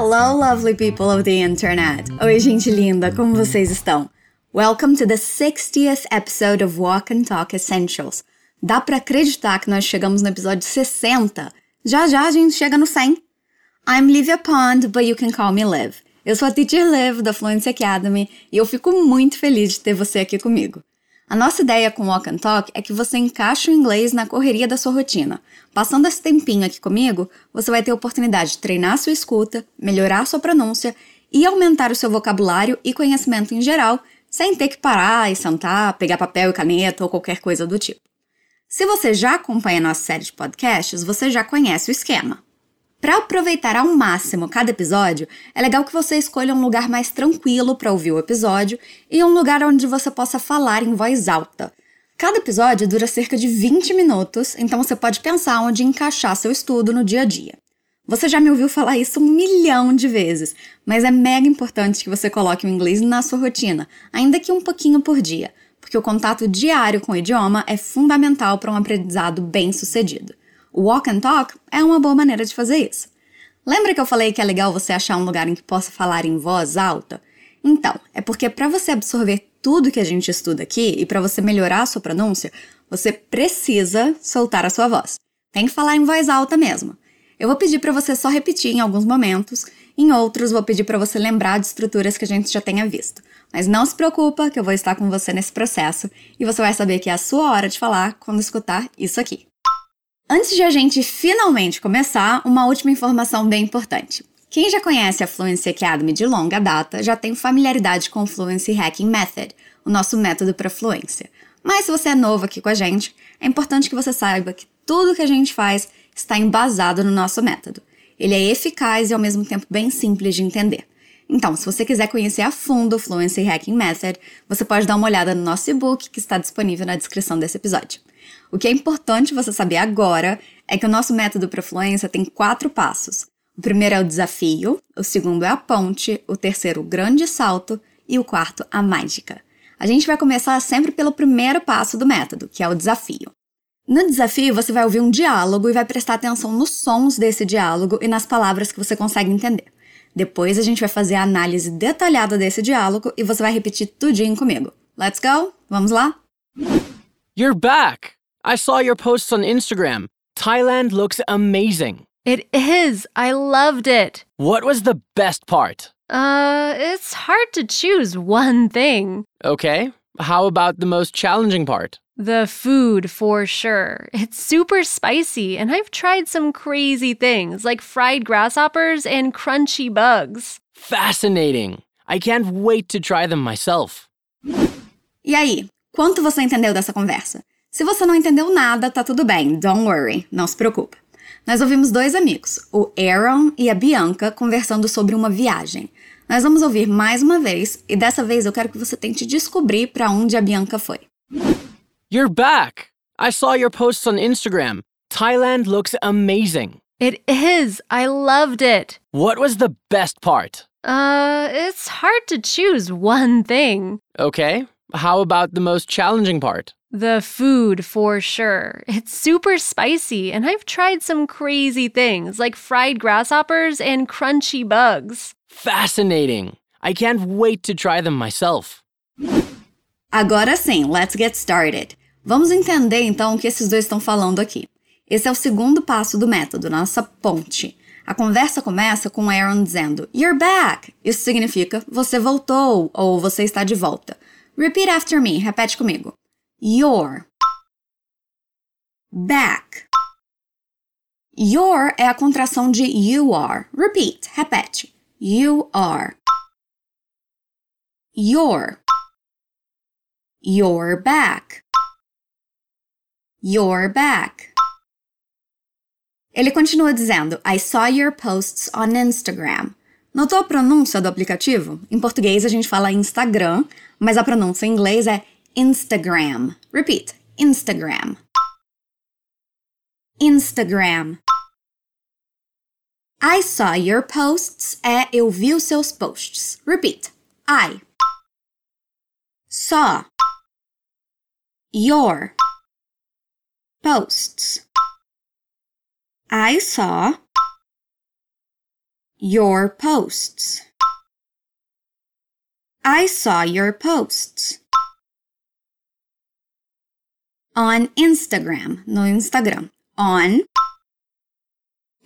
Hello, lovely people of the internet! Oi, gente linda, como vocês estão? Welcome to the 60th episode of Walk and Talk Essentials. Dá pra acreditar que nós chegamos no episódio 60? Já já a gente chega no 100. I'm Livia Pond, but you can call me Liv. Eu sou a Teacher Liv da Fluency Academy e eu fico muito feliz de ter você aqui comigo. A nossa ideia com Walk and Talk é que você encaixe o inglês na correria da sua rotina. Passando esse tempinho aqui comigo, você vai ter a oportunidade de treinar sua escuta, melhorar sua pronúncia e aumentar o seu vocabulário e conhecimento em geral, sem ter que parar e sentar, pegar papel e caneta ou qualquer coisa do tipo. Se você já acompanha nossa série de podcasts, você já conhece o esquema. Para aproveitar ao máximo cada episódio, é legal que você escolha um lugar mais tranquilo para ouvir o episódio e um lugar onde você possa falar em voz alta. Cada episódio dura cerca de 20 minutos, então você pode pensar onde encaixar seu estudo no dia a dia. Você já me ouviu falar isso um milhão de vezes, mas é mega importante que você coloque o inglês na sua rotina, ainda que um pouquinho por dia, porque o contato diário com o idioma é fundamental para um aprendizado bem sucedido. O walk and talk é uma boa maneira de fazer isso. Lembra que eu falei que é legal você achar um lugar em que possa falar em voz alta? Então, é porque para você absorver tudo que a gente estuda aqui e para você melhorar a sua pronúncia, você precisa soltar a sua voz. Tem que falar em voz alta mesmo. Eu vou pedir para você só repetir em alguns momentos, em outros vou pedir para você lembrar de estruturas que a gente já tenha visto. Mas não se preocupa que eu vou estar com você nesse processo e você vai saber que é a sua hora de falar quando escutar isso aqui. Antes de a gente finalmente começar, uma última informação bem importante. Quem já conhece a Fluency Academy de longa data já tem familiaridade com o Fluency Hacking Method, o nosso método para fluência. Mas se você é novo aqui com a gente, é importante que você saiba que tudo que a gente faz está embasado no nosso método. Ele é eficaz e ao mesmo tempo bem simples de entender. Então, se você quiser conhecer a fundo o Fluency Hacking Method, você pode dar uma olhada no nosso e-book que está disponível na descrição desse episódio. O que é importante você saber agora é que o nosso método para fluência tem quatro passos. O primeiro é o desafio, o segundo é a ponte, o terceiro o grande salto e o quarto a mágica. A gente vai começar sempre pelo primeiro passo do método, que é o desafio. No desafio, você vai ouvir um diálogo e vai prestar atenção nos sons desse diálogo e nas palavras que você consegue entender. Depois a gente vai fazer a análise detalhada desse diálogo e você vai repetir tudinho comigo. Let's go? Vamos lá? You're back! I saw your posts on Instagram. Thailand looks amazing. It is. I loved it. What was the best part? Uh, it's hard to choose one thing. Okay. How about the most challenging part? The food, for sure. It's super spicy, and I've tried some crazy things like fried grasshoppers and crunchy bugs. Fascinating. I can't wait to try them myself. E aí, quanto você entendeu dessa conversa? Se você não entendeu nada, tá tudo bem, don't worry, não se preocupa. Nós ouvimos dois amigos, o Aaron e a Bianca, conversando sobre uma viagem. Nós vamos ouvir mais uma vez e dessa vez eu quero que você tente descobrir para onde a Bianca foi. You're back! I saw your posts on Instagram. Thailand looks amazing. It is. I loved it. What was the best part? Uh, it's hard to choose one thing. Okay. How about the most challenging part? The food, for sure. It's super spicy, and I've tried some crazy things like fried grasshoppers and crunchy bugs. Fascinating. I can't wait to try them myself. Agora sim, let's get started. Vamos entender então o que esses dois estão falando aqui. Esse é o segundo passo do método, nossa ponte. A conversa começa com Aaron dizendo You're back! Isso significa você voltou ou você está de volta. Repeat after me, repete comigo. Your. Back. Your é a contração de you are. Repeat, repete. You are. Your. You're back. You're back. Ele continua dizendo: I saw your posts on Instagram. Notou a pronúncia do aplicativo? Em português a gente fala Instagram, mas a pronúncia em inglês é Instagram. Repeat: Instagram. Instagram. I saw your posts é eu vi os seus posts. Repeat: I saw your posts. I saw your posts. I saw your posts. On Instagram, no Instagram. On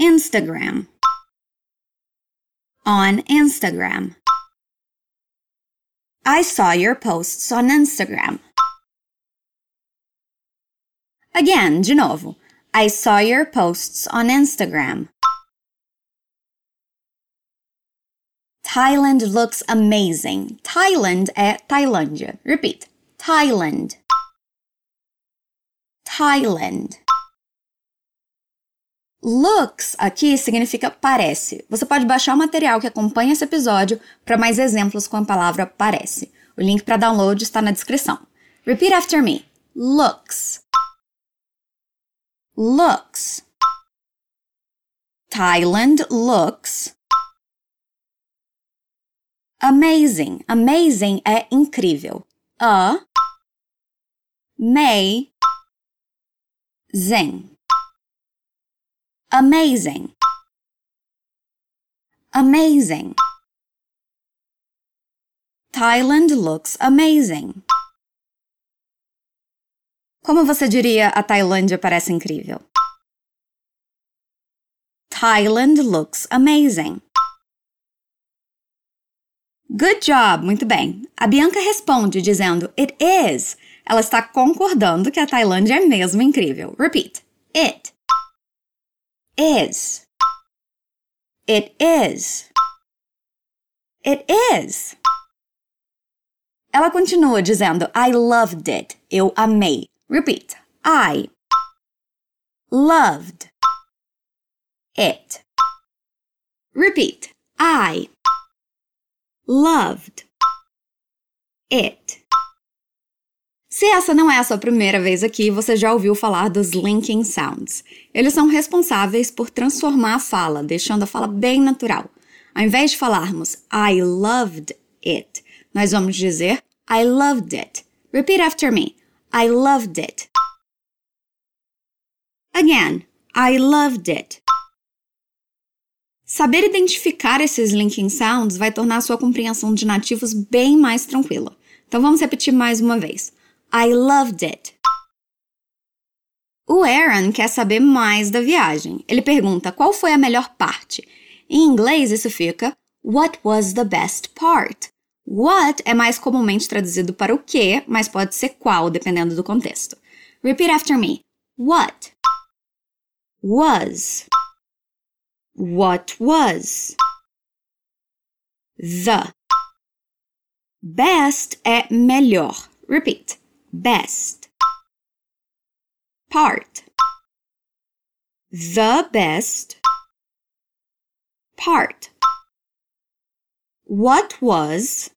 Instagram. On Instagram. I saw your posts on Instagram. Again, de novo. I saw your posts on Instagram. Thailand looks amazing. Thailand é Tailândia. Repeat. Thailand. Thailand. Looks aqui significa parece. Você pode baixar o material que acompanha esse episódio para mais exemplos com a palavra parece. O link para download está na descrição. Repeat after me. Looks. Looks. Thailand looks amazing. Amazing é incrível. A may zing amazing amazing Thailand looks amazing. Como você diria a Tailândia parece incrível? Thailand looks amazing. Good job, muito bem. A Bianca responde dizendo It is. Ela está concordando que a Tailândia é mesmo incrível. Repeat. It is. It is. It is. Ela continua dizendo I loved it. Eu amei. Repeat. I loved it. Repeat. I loved it. Se essa não é a sua primeira vez aqui, você já ouviu falar dos linking sounds. Eles são responsáveis por transformar a fala, deixando a fala bem natural. Ao invés de falarmos I loved it, nós vamos dizer I loved it. Repeat after me. I loved it. Again, I loved it. Saber identificar esses linking sounds vai tornar a sua compreensão de nativos bem mais tranquila. Então vamos repetir mais uma vez. I loved it. O Aaron quer saber mais da viagem. Ele pergunta qual foi a melhor parte. Em inglês, isso fica What was the best part? What é mais comumente traduzido para o que, mas pode ser qual, dependendo do contexto. Repeat after me. What was What was The Best é melhor. Repeat best part the best part what was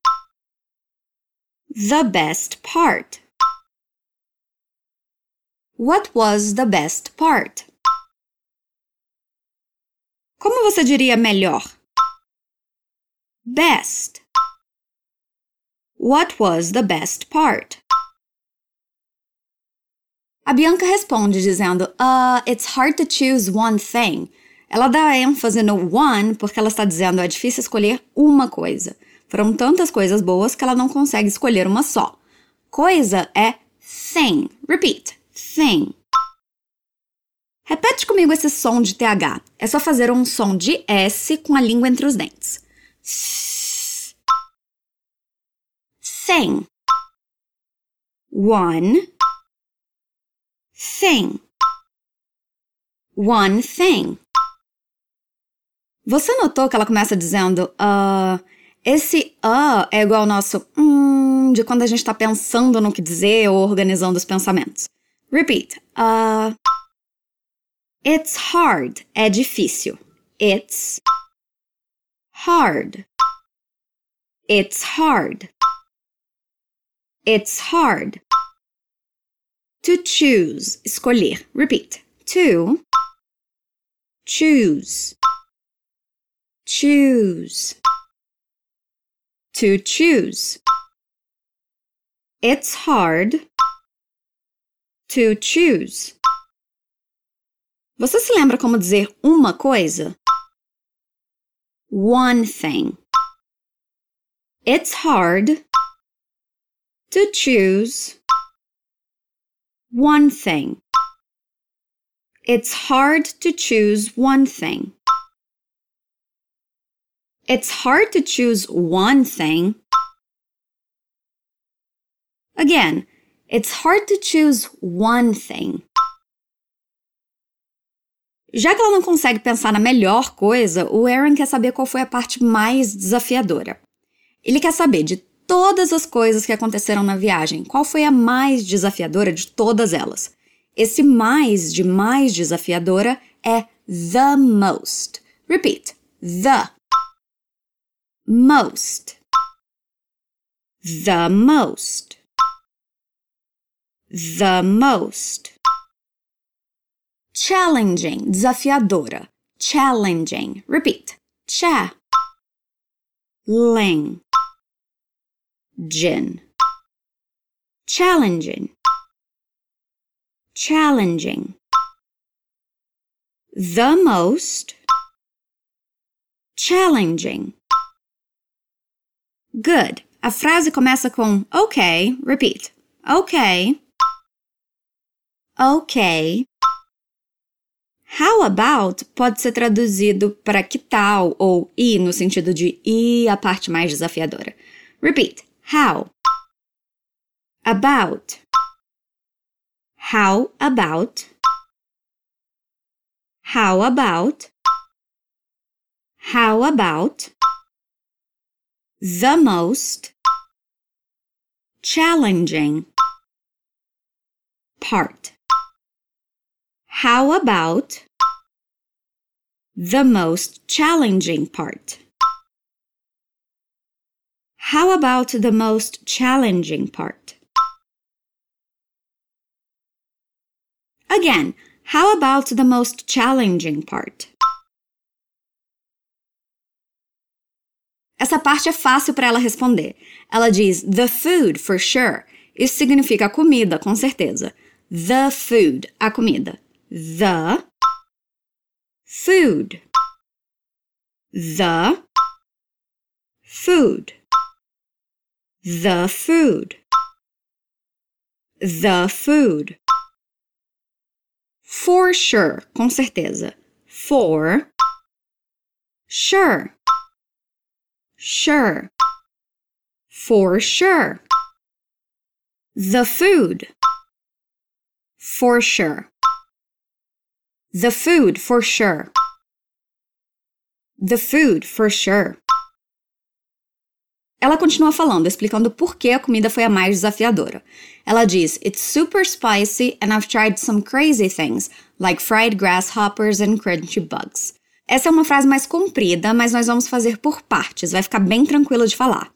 the best part what was the best part Como você diria melhor? Best. What was the best part? A Bianca responde dizendo: Uh, it's hard to choose one thing. Ela dá ênfase no one porque ela está dizendo é difícil escolher uma coisa. Foram tantas coisas boas que ela não consegue escolher uma só. Coisa é thing. Repeat. Thing. Repete comigo esse som de TH. É só fazer um som de S com a língua entre os dentes. Thing. One thing. One thing. Você notou que ela começa dizendo uh, esse uh é igual ao nosso hum de quando a gente está pensando no que dizer ou organizando os pensamentos. Repeat. Uh, it's hard é difícil. It's hard. It's hard. It's hard. To choose, escolher. Repeat. To choose. Choose. To choose. It's hard to choose. Você se lembra como dizer uma coisa? one thing. It's hard to choose one thing. It's hard to choose one thing. It's hard to choose one thing. Again, it's hard to choose one thing. Já que ela não consegue pensar na melhor coisa, o Aaron quer saber qual foi a parte mais desafiadora. Ele quer saber de todas as coisas que aconteceram na viagem, qual foi a mais desafiadora de todas elas. Esse mais de mais desafiadora é the most. Repeat: the most. The most. The most. Challenging, desafiadora. Challenging. Repeat. Cha. Ling. Gin. Challenging. Challenging. The most. Challenging. Good. A frase começa com ok. Repeat. Ok. Ok. How about pode ser traduzido para que tal ou e no sentido de e a parte mais desafiadora. Repeat. How. About. How about. How about. How about. The most. Challenging. Part. How about the most challenging part? How about the most challenging part? Again, how about the most challenging part? Essa parte é fácil para ela responder. Ela diz the food for sure. Isso significa a comida, com certeza. The food, a comida. The food. The food. The food. The food. For sure, com certeza. For sure. Sure. For sure. The food. For sure. The food for sure. The food for sure. Ela continua falando, explicando por que a comida foi a mais desafiadora. Ela diz: It's super spicy and I've tried some crazy things, like fried grasshoppers and crunchy bugs. Essa é uma frase mais comprida, mas nós vamos fazer por partes, vai ficar bem tranquilo de falar.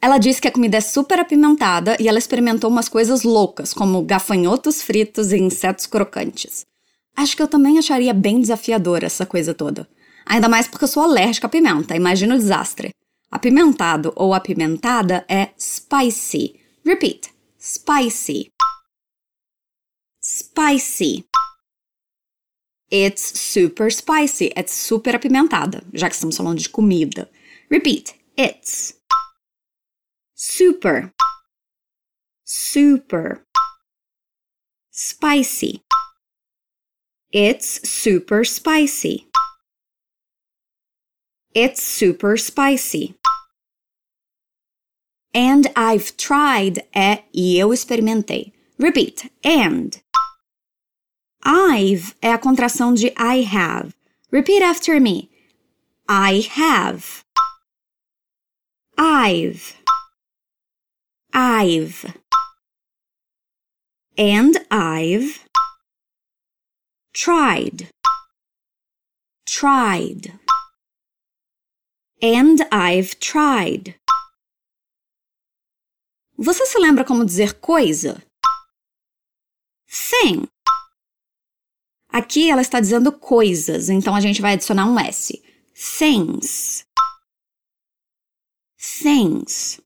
Ela disse que a comida é super apimentada e ela experimentou umas coisas loucas, como gafanhotos fritos e insetos crocantes. Acho que eu também acharia bem desafiadora essa coisa toda. Ainda mais porque eu sou alérgica à pimenta, imagina o desastre. Apimentado ou apimentada é spicy. Repeat. Spicy. Spicy. It's super spicy. É super apimentada, já que estamos falando de comida. Repeat. It's. Super. Super. Spicy. It's super spicy. It's super spicy. And I've tried é e eu experimentei. Repeat. And. I've é a contração de I have. Repeat after me. I have. I've. I've. And I've tried, tried. And I've tried. Você se lembra como dizer coisa? Thing. Aqui ela está dizendo coisas, então a gente vai adicionar um S. Things. Things.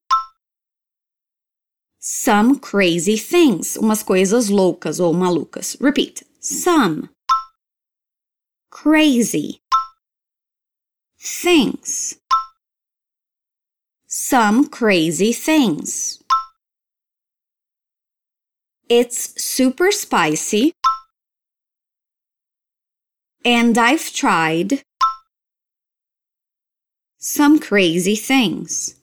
Some crazy things. Umas coisas loucas ou malucas. Repeat. Some crazy, things. Some crazy things. It's super spicy. And I've tried some crazy things.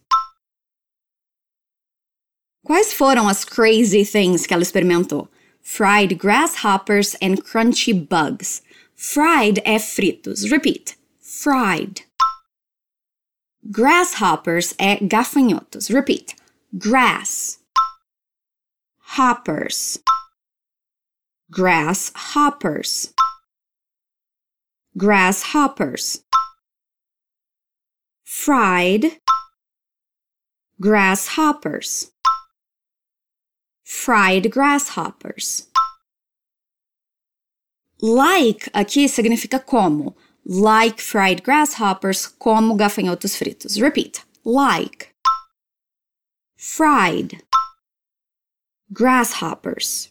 Quais foram as crazy things que ela experimentou? Fried grasshoppers and crunchy bugs. Fried é fritos. Repeat. Fried. Grasshoppers é gafanhotos. Repeat. Grass. Hoppers. Grasshoppers. Grasshoppers. Fried. Grasshoppers. Fried grasshoppers. Like aqui significa como. Like fried grasshoppers, como gafanhotos fritos. Repeat. Like. Fried. Grasshoppers.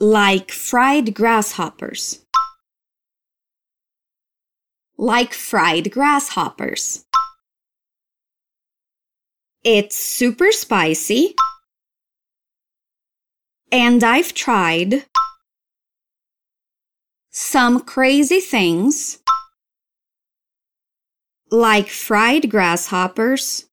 Like fried grasshoppers. Like fried grasshoppers. It's super spicy. And I've tried some crazy things like fried grasshoppers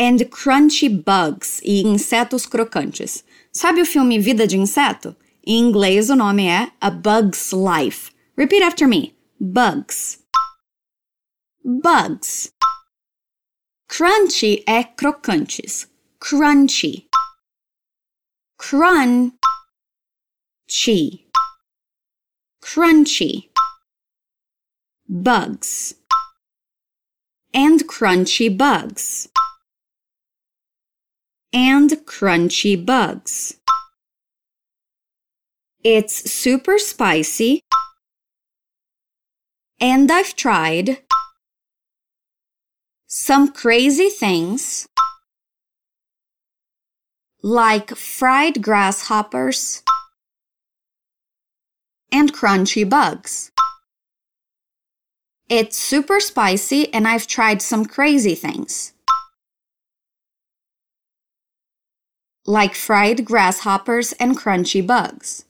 and crunchy bugs e insetos crocantes. Sabe o filme Vida de Inseto? Em inglês o nome é A Bug's Life. Repeat after me. Bugs. Bugs. Crunchy é crocantes. Crunchy. Crunchy. Crunchy. Bugs. And crunchy bugs. And crunchy bugs. It's super spicy. And I've tried some crazy things like fried grasshoppers and crunchy bugs. It's super spicy and I've tried some crazy things. Like fried grasshoppers and crunchy bugs.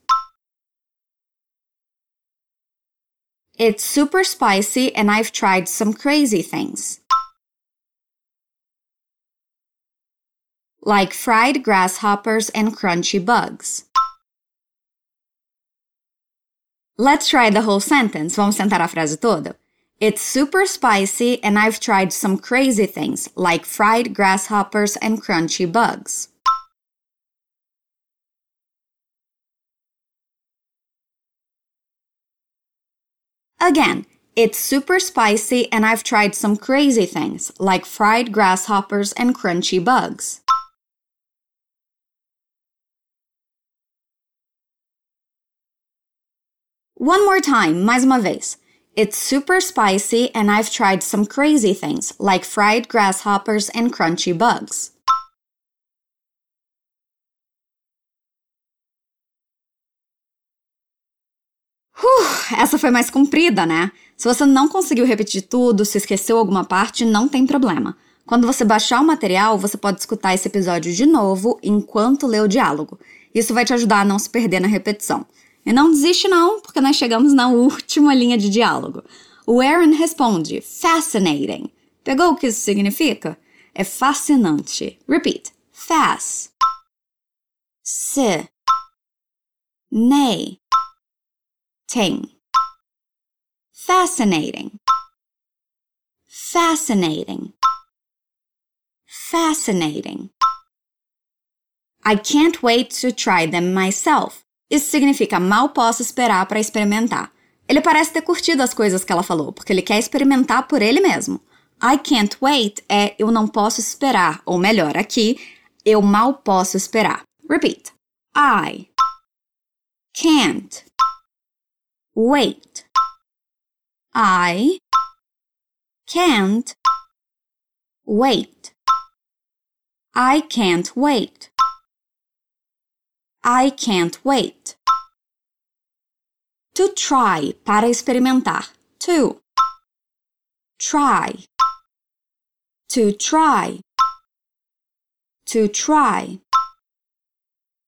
It's super spicy and I've tried some crazy things. Like fried grasshoppers and crunchy bugs. Let's try the whole sentence. Vamos tentar a frase toda? It's super spicy and I've tried some crazy things like fried grasshoppers and crunchy bugs. Again, it's super spicy and I've tried some crazy things like fried grasshoppers and crunchy bugs. One more time, mais uma vez. It's super spicy and I've tried some crazy things like fried grasshoppers and crunchy bugs. Uh, essa foi mais comprida, né? Se você não conseguiu repetir tudo, se esqueceu alguma parte, não tem problema. Quando você baixar o material, você pode escutar esse episódio de novo enquanto lê o diálogo. Isso vai te ajudar a não se perder na repetição. E não desiste não, porque nós chegamos na última linha de diálogo. O Aaron responde, fascinating. Pegou o que isso significa? É fascinante. Repeat. Fast. Se. Nay. Ting. Fascinating. Fascinating. Fascinating. I can't wait to try them myself. Isso significa mal posso esperar para experimentar. Ele parece ter curtido as coisas que ela falou, porque ele quer experimentar por ele mesmo. I can't wait é eu não posso esperar, ou melhor, aqui, eu mal posso esperar. Repeat. I can't wait. I can't wait. I can't wait. I can't wait. To try, para experimentar. To. Try. To try. To try.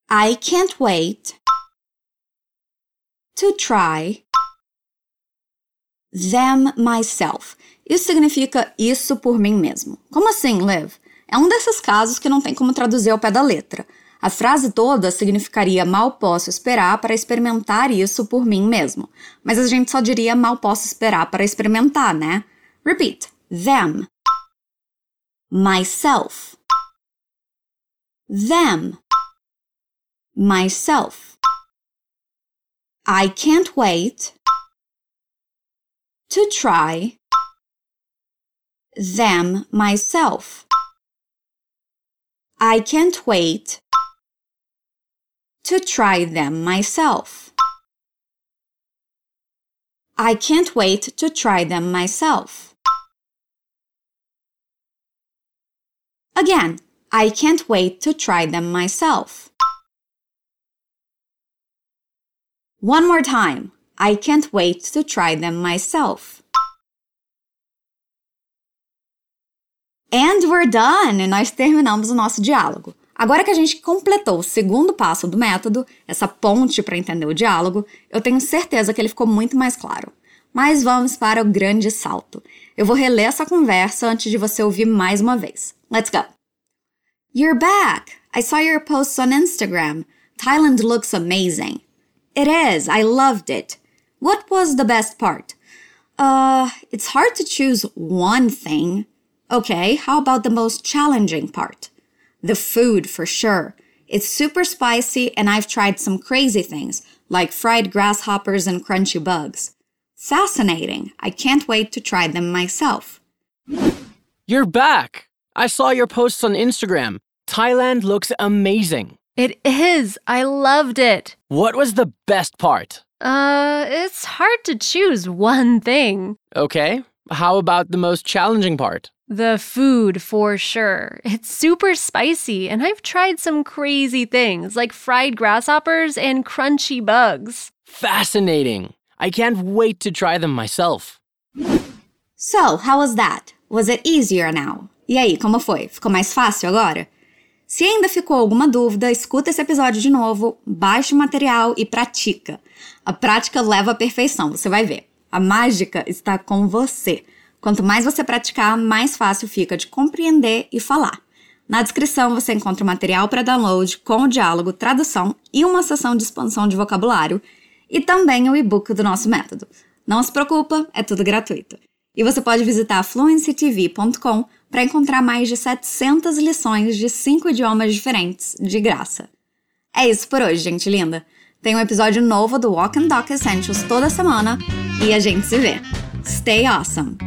I can't wait to try them myself. Isso significa isso por mim mesmo. Como assim, Liv? É um desses casos que não tem como traduzir ao pé da letra. A frase toda significaria mal posso esperar para experimentar isso por mim mesmo. Mas a gente só diria mal posso esperar para experimentar, né? Repeat. Them. Myself. Them. Myself. I can't wait to try them myself. I can't wait to try them myself. I can't wait to try them myself. Again, I can't wait to try them myself. One more time. I can't wait to try them myself. And we're done! Nós terminamos o nosso diálogo. Agora que a gente completou o segundo passo do método, essa ponte para entender o diálogo, eu tenho certeza que ele ficou muito mais claro. Mas vamos para o grande salto. Eu vou reler essa conversa antes de você ouvir mais uma vez. Let's go! You're back! I saw your posts on Instagram. Thailand looks amazing. It is. I loved it. What was the best part? Uh, it's hard to choose one thing. Okay, how about the most challenging part? The food, for sure. It's super spicy, and I've tried some crazy things, like fried grasshoppers and crunchy bugs. Fascinating. I can't wait to try them myself. You're back! I saw your posts on Instagram. Thailand looks amazing. It is. I loved it. What was the best part? Uh, it's hard to choose one thing. Okay, how about the most challenging part? The food, for sure. It's super spicy, and I've tried some crazy things like fried grasshoppers and crunchy bugs. Fascinating. I can't wait to try them myself. So, how was that? Was it easier now? E aí, como foi? Ficou mais fácil agora? Se ainda ficou alguma dúvida, escuta esse episódio de novo, baixe o material e pratica. A prática leva à perfeição, você vai ver. A mágica está com você. Quanto mais você praticar, mais fácil fica de compreender e falar. Na descrição você encontra o material para download com o diálogo, tradução e uma sessão de expansão de vocabulário e também o e-book do nosso método. Não se preocupa, é tudo gratuito. E você pode visitar fluencytv.com para encontrar mais de 700 lições de cinco idiomas diferentes, de graça. É isso por hoje, gente linda. Tem um episódio novo do Walk and Talk Essentials toda semana e a gente se vê. Stay awesome!